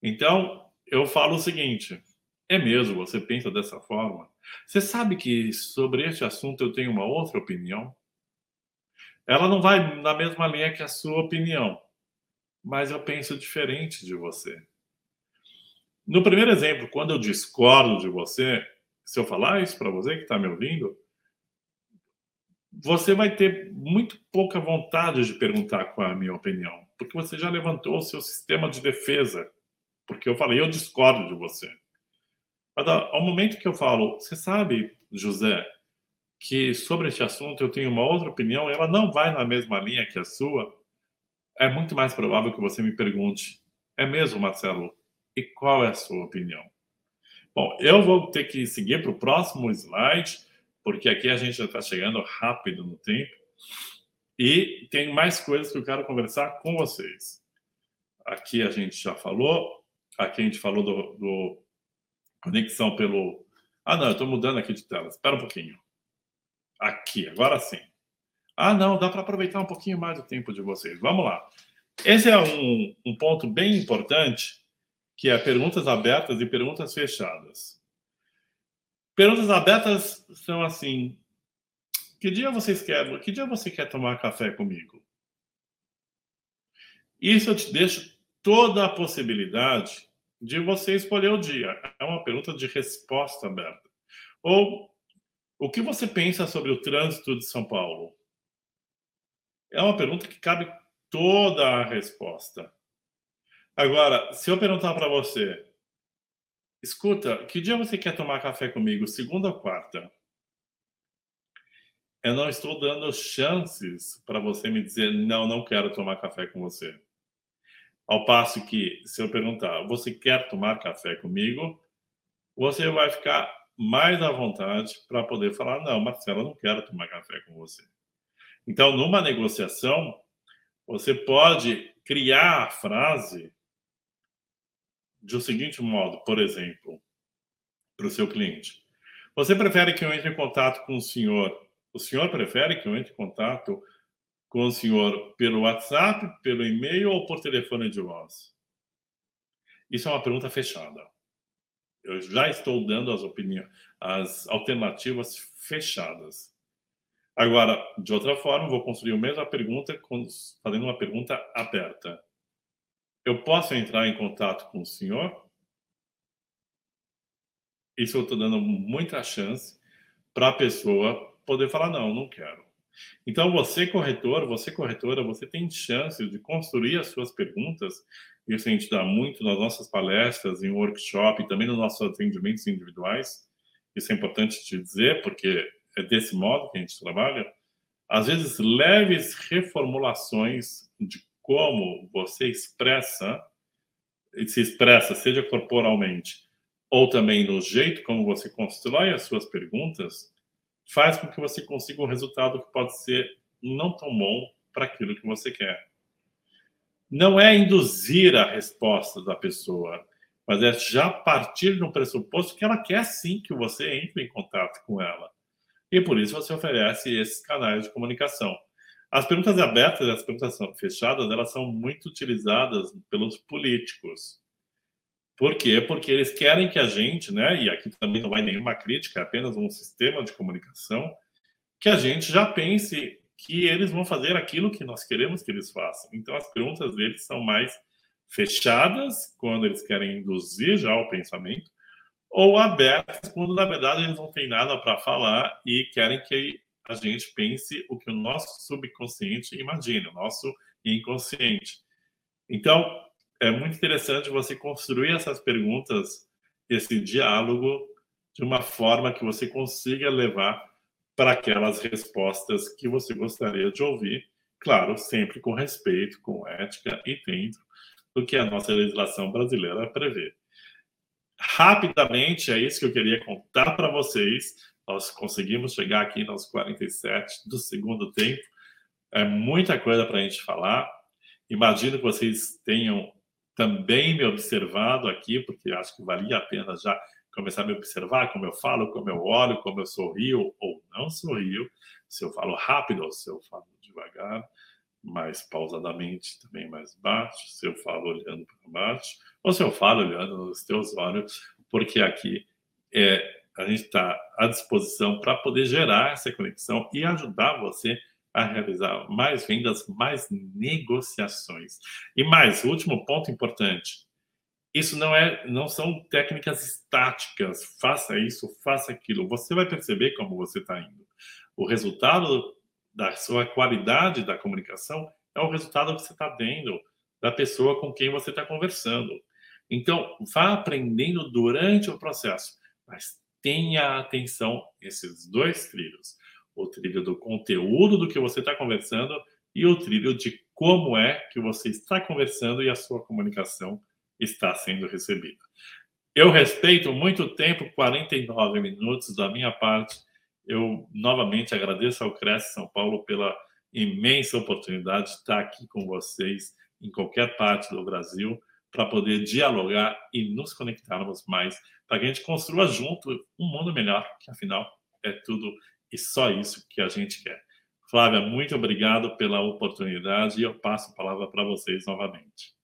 Então, eu falo o seguinte: é mesmo, você pensa dessa forma? Você sabe que sobre este assunto eu tenho uma outra opinião? Ela não vai na mesma linha que a sua opinião, mas eu penso diferente de você. No primeiro exemplo, quando eu discordo de você, se eu falar isso para você que está me ouvindo, você vai ter muito pouca vontade de perguntar qual é a minha opinião, porque você já levantou o seu sistema de defesa, porque eu falei, eu discordo de você. Mas ao momento que eu falo, você sabe, José, que sobre este assunto eu tenho uma outra opinião, ela não vai na mesma linha que a sua, é muito mais provável que você me pergunte: é mesmo, Marcelo? E qual é a sua opinião? Bom, eu vou ter que seguir para o próximo slide, porque aqui a gente já está chegando rápido no tempo. E tem mais coisas que eu quero conversar com vocês. Aqui a gente já falou, aqui a gente falou do, do Conexão pelo. Ah, não, eu estou mudando aqui de tela. Espera um pouquinho. Aqui, agora sim. Ah, não, dá para aproveitar um pouquinho mais o tempo de vocês. Vamos lá. Esse é um, um ponto bem importante, que é perguntas abertas e perguntas fechadas. Perguntas abertas são assim: que dia vocês querem? Que dia você quer tomar café comigo? Isso eu te deixo toda a possibilidade de você escolher o dia. É uma pergunta de resposta aberta. Ou o que você pensa sobre o trânsito de São Paulo? É uma pergunta que cabe toda a resposta. Agora, se eu perguntar para você, escuta, que dia você quer tomar café comigo? Segunda ou quarta? Eu não estou dando chances para você me dizer, não, não quero tomar café com você. Ao passo que, se eu perguntar, você quer tomar café comigo? Você vai ficar mais à vontade para poder falar, não, Marcelo, eu não quero tomar café com você. Então, numa negociação, você pode criar a frase de o seguinte modo, por exemplo, para o seu cliente. Você prefere que eu entre em contato com o senhor? O senhor prefere que eu entre em contato com o senhor pelo WhatsApp, pelo e-mail ou por telefone de voz? Isso é uma pergunta fechada. Eu já estou dando as opiniões, as alternativas fechadas. Agora, de outra forma, vou construir a mesma pergunta fazendo uma pergunta aberta. Eu posso entrar em contato com o senhor? Isso eu estou dando muita chance para a pessoa poder falar não, não quero. Então, você corretor, você corretora, você tem chance de construir as suas perguntas. Isso a gente dá muito nas nossas palestras, em workshop, também nos nossos atendimentos individuais. Isso é importante te dizer, porque é desse modo que a gente trabalha. Às vezes, leves reformulações de como você expressa, se expressa, seja corporalmente, ou também no jeito como você constrói as suas perguntas, faz com que você consiga um resultado que pode ser não tão bom para aquilo que você quer. Não é induzir a resposta da pessoa, mas é já partir de um pressuposto que ela quer sim que você entre em contato com ela. E por isso você oferece esses canais de comunicação. As perguntas abertas e as perguntas fechadas, elas são muito utilizadas pelos políticos. Por quê? Porque eles querem que a gente, né, e aqui também não vai nenhuma crítica, é apenas um sistema de comunicação, que a gente já pense que eles vão fazer aquilo que nós queremos que eles façam. Então, as perguntas deles são mais fechadas, quando eles querem induzir já o pensamento, ou abertas, quando na verdade eles não têm nada para falar e querem que a gente pense o que o nosso subconsciente imagina, o nosso inconsciente. Então, é muito interessante você construir essas perguntas, esse diálogo, de uma forma que você consiga levar para aquelas respostas que você gostaria de ouvir, claro, sempre com respeito, com ética e dentro do que a nossa legislação brasileira prevê. Rapidamente, é isso que eu queria contar para vocês. Nós conseguimos chegar aqui nos 47 do segundo tempo. É muita coisa para a gente falar. Imagino que vocês tenham também me observado aqui, porque acho que valia a pena já começar a me observar como eu falo, como eu olho, como eu sorrio ou não sorrio, se eu falo rápido ou se eu falo devagar, mais pausadamente, também mais baixo, se eu falo olhando para baixo, ou se eu falo olhando nos teus olhos, porque aqui é, a gente está à disposição para poder gerar essa conexão e ajudar você a realizar mais vendas, mais negociações. E mais, último ponto importante. Isso não é, não são técnicas estáticas. Faça isso, faça aquilo. Você vai perceber como você está indo. O resultado da sua qualidade da comunicação é o resultado que você está tendo da pessoa com quem você está conversando. Então, vá aprendendo durante o processo, mas tenha atenção esses dois trilhos o trilho do conteúdo do que você está conversando e o trilho de como é que você está conversando e a sua comunicação está sendo recebida. Eu respeito muito tempo, 49 minutos da minha parte. Eu novamente agradeço ao Cresce São Paulo pela imensa oportunidade de estar aqui com vocês em qualquer parte do Brasil para poder dialogar e nos conectarmos mais, para que a gente construa junto um mundo melhor, que afinal é tudo e só isso que a gente quer. Flávia, muito obrigado pela oportunidade e eu passo a palavra para vocês novamente.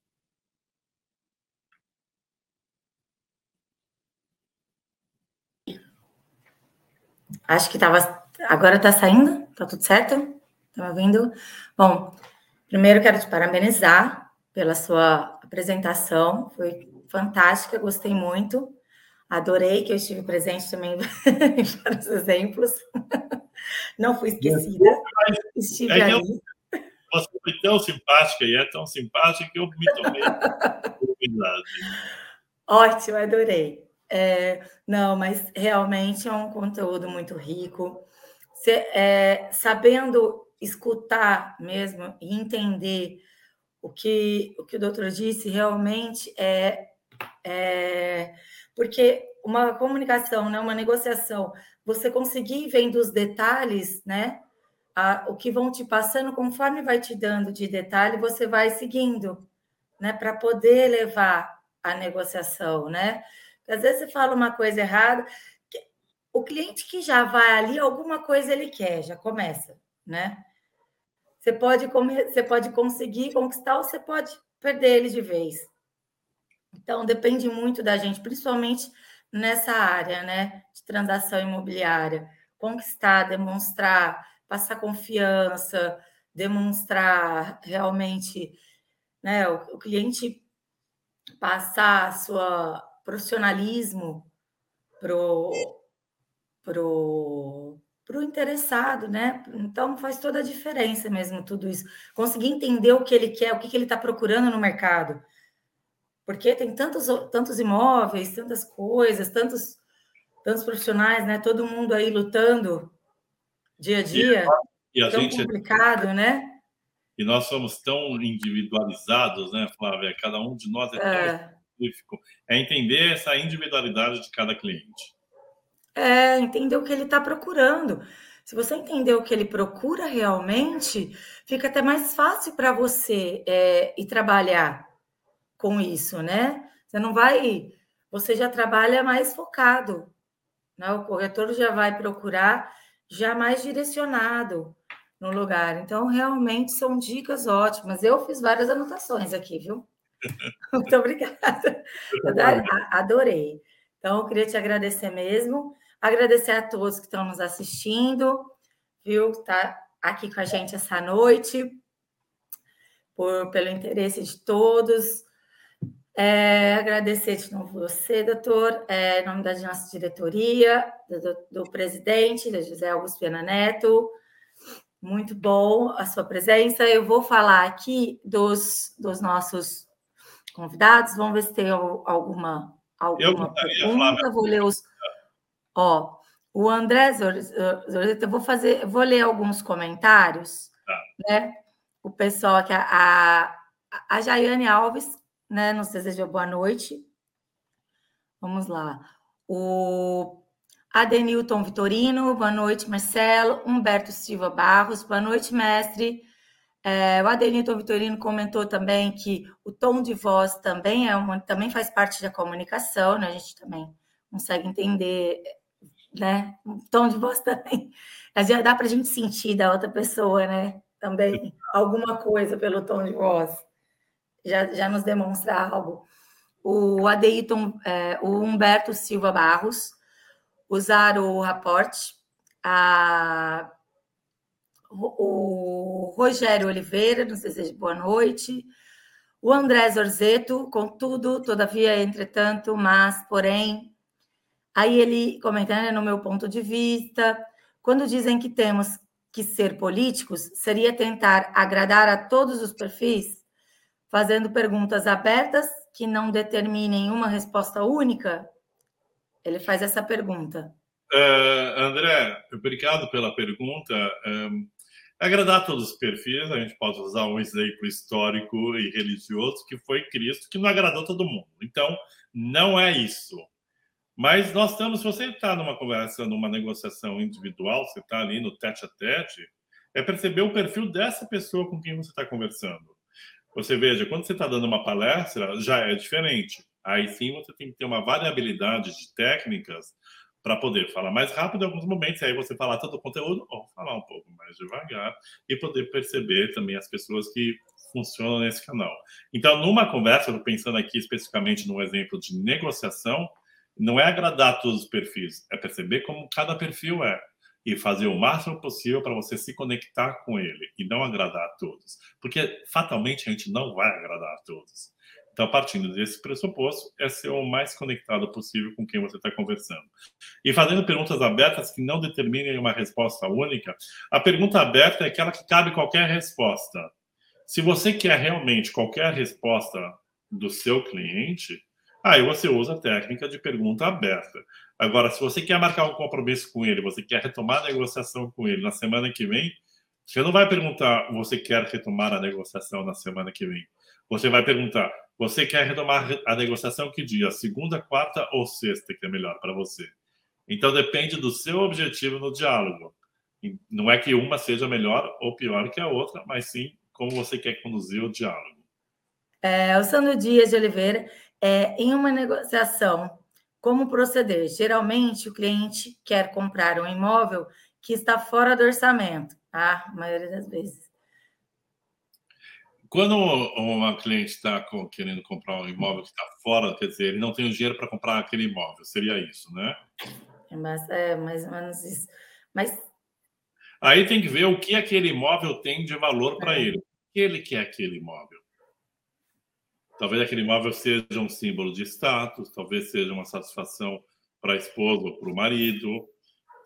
Acho que estava. Agora está saindo? Está tudo certo? Está me ouvindo? Bom, primeiro quero te parabenizar pela sua apresentação. Foi fantástica, gostei muito. Adorei que eu estive presente também *laughs* em vários exemplos. Não fui esquecida. Estive é ali.
você foi tão simpática e é tão simpática que eu me tomei
Ótimo, adorei. É, não, mas realmente é um conteúdo muito rico. Se, é, sabendo escutar mesmo e entender o que o, que o doutor disse, realmente é, é porque uma comunicação, né, uma negociação, você conseguir vendo os detalhes, né, a, o que vão te passando, conforme vai te dando de detalhe, você vai seguindo, né? Para poder levar a negociação, né? Às vezes você fala uma coisa errada, o cliente que já vai ali, alguma coisa ele quer, já começa, né? Você pode, você pode conseguir conquistar ou você pode perder ele de vez. Então, depende muito da gente, principalmente nessa área, né, de transação imobiliária. Conquistar, demonstrar, passar confiança, demonstrar realmente, né, o, o cliente passar sua profissionalismo pro pro pro interessado, né? Então faz toda a diferença mesmo tudo isso. Conseguir entender o que ele quer, o que, que ele está procurando no mercado. Porque tem tantos, tantos imóveis, tantas coisas, tantos, tantos profissionais, né? Todo mundo aí lutando dia a dia.
E, a
tão
gente é
complicado, é... né?
E nós somos tão individualizados, né, Flávia? Cada um de nós é tão é. específico. É entender essa individualidade de cada cliente.
É, entender o que ele está procurando. Se você entender o que ele procura realmente, fica até mais fácil para você é, ir trabalhar com isso, né? Você não vai, você já trabalha mais focado, né? O corretor já vai procurar já mais direcionado no lugar. Então, realmente são dicas ótimas. Eu fiz várias anotações aqui, viu? *laughs* Muito obrigada. Adorei. Então, eu queria te agradecer mesmo. Agradecer a todos que estão nos assistindo, viu? Tá aqui com a gente essa noite, por, pelo interesse de todos. É, agradecer de novo você, doutor, é, em nome da nossa diretoria, do, do presidente, da José Augusto Pena Neto. Muito bom a sua presença. Eu vou falar aqui dos, dos nossos convidados. Vamos ver se tem alguma, alguma pergunta. Vou ler os Ó, o André Zorzeta, eu vou fazer, vou ler alguns comentários, tá. né? O pessoal aqui, a, a Jaiane Alves, né, nos desejou boa noite. Vamos lá. O Adenilton Vitorino, boa noite, Marcelo. Humberto Silva Barros, boa noite, mestre. É, o Adenilton Vitorino comentou também que o tom de voz também é uma, também faz parte da comunicação, né? A gente também consegue entender né? Um tom de voz *laughs* também. Já dá para a gente sentir da outra pessoa, né? Também alguma coisa pelo tom de voz. Já, já nos demonstra algo. O Adeiton, é, o Humberto Silva Barros, o Zaro Raporte, a, o Rogério Oliveira, nos deseja boa noite. O André Zorzeto, contudo, todavia, entretanto, mas, porém, Aí ele comentando, né, no meu ponto de vista, quando dizem que temos que ser políticos, seria tentar agradar a todos os perfis, fazendo perguntas abertas que não determinem uma resposta única? Ele faz essa pergunta.
Uh, André, obrigado pela pergunta. Um, agradar a todos os perfis, a gente pode usar um exemplo histórico e religioso que foi Cristo, que não agradou todo mundo. Então, não é isso. Mas nós estamos, se você está numa conversa, numa negociação individual, você está ali no tete a tete, é perceber o perfil dessa pessoa com quem você está conversando. Você veja, quando você está dando uma palestra, já é diferente. Aí sim você tem que ter uma variabilidade de técnicas para poder falar mais rápido em alguns momentos, aí você falar todo o conteúdo, ou falar um pouco mais devagar e poder perceber também as pessoas que funcionam nesse canal. Então, numa conversa, pensando aqui especificamente no exemplo de negociação, não é agradar todos os perfis, é perceber como cada perfil é e fazer o máximo possível para você se conectar com ele e não agradar a todos, porque fatalmente a gente não vai agradar a todos. Então, partindo desse pressuposto, é ser o mais conectado possível com quem você está conversando. E fazendo perguntas abertas que não determinem uma resposta única, a pergunta aberta é aquela que cabe qualquer resposta. Se você quer realmente qualquer resposta do seu cliente, Aí você usa a técnica de pergunta aberta. Agora, se você quer marcar um compromisso com ele, você quer retomar a negociação com ele na semana que vem, você não vai perguntar, você quer retomar a negociação na semana que vem. Você vai perguntar, você quer retomar a negociação que dia? Segunda, quarta ou sexta, que é melhor para você? Então, depende do seu objetivo no diálogo. Não é que uma seja melhor ou pior que a outra, mas sim como você quer conduzir o diálogo.
É, o Sandro Dias de Oliveira, é, em uma negociação, como proceder? Geralmente, o cliente quer comprar um imóvel que está fora do orçamento, tá? A maioria das vezes.
Quando uma cliente está querendo comprar um imóvel que está fora, quer dizer, ele não tem o dinheiro para comprar aquele imóvel, seria isso, né?
É mais, é mais ou menos isso. Mas.
Aí tem que ver o que aquele imóvel tem de valor para é. ele. O que ele quer aquele imóvel? Talvez aquele imóvel seja um símbolo de status, talvez seja uma satisfação para a esposa ou para o marido,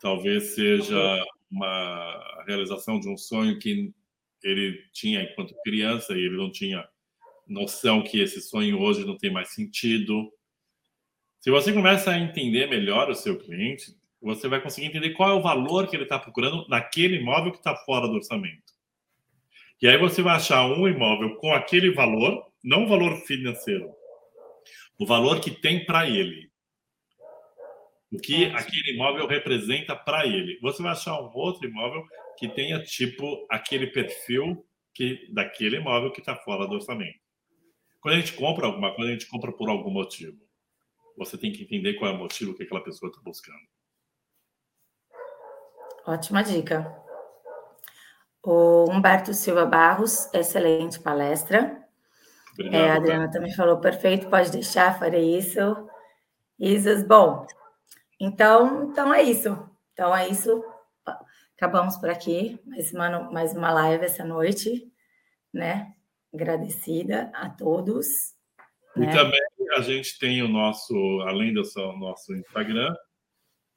talvez seja uma realização de um sonho que ele tinha enquanto criança e ele não tinha noção que esse sonho hoje não tem mais sentido. Se você começa a entender melhor o seu cliente, você vai conseguir entender qual é o valor que ele está procurando naquele imóvel que está fora do orçamento. E aí você vai achar um imóvel com aquele valor, não o valor financeiro, o valor que tem para ele. O que aquele imóvel representa para ele. Você vai achar um outro imóvel que tenha tipo aquele perfil que daquele imóvel que está fora do orçamento. Quando a gente compra alguma coisa, a gente compra por algum motivo. Você tem que entender qual é o motivo que aquela pessoa está buscando.
Ótima dica. O Humberto Silva Barros, excelente palestra. Obrigado, é, a Adriana também falou, perfeito, pode deixar, farei isso. Isis, bom, então, então é isso. Então é isso. Acabamos por aqui, mais uma, mais uma live essa noite, né? Agradecida a todos.
E né? também a gente tem o nosso, além do nosso Instagram,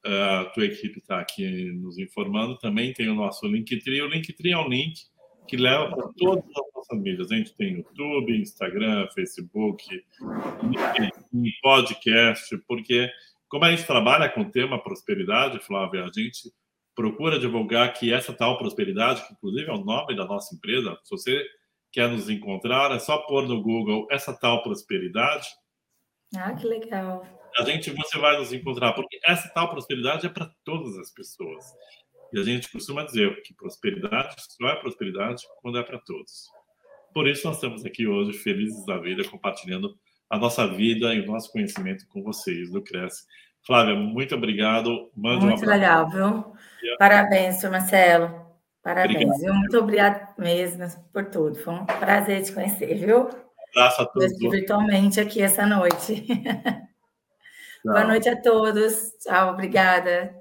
a tua equipe está aqui nos informando, também tem o nosso Linktree. O Linktree é um link que leva para todas as nossas mídias. A gente tem YouTube, Instagram, Facebook, podcast, porque como a gente trabalha com o tema prosperidade, Flávia, a gente procura divulgar que essa tal prosperidade, que inclusive é o nome da nossa empresa, se você quer nos encontrar, é só pôr no Google essa tal prosperidade.
Ah, que legal.
A gente, você vai nos encontrar, porque essa tal prosperidade é para todas as pessoas. E a gente costuma dizer que prosperidade só é prosperidade quando é para todos. Por isso nós estamos aqui hoje, felizes da vida, compartilhando a nossa vida e o nosso conhecimento com vocês do Cresce. Flávia, muito obrigado.
Mande muito legal, viu? Parabéns, senhor Marcelo. Parabéns, obrigado. viu? Muito obrigado mesmo por tudo. Foi um prazer te conhecer, viu?
Abraço a todos.
Virtualmente aqui essa noite. *laughs* Boa noite a todos. Tchau, obrigada.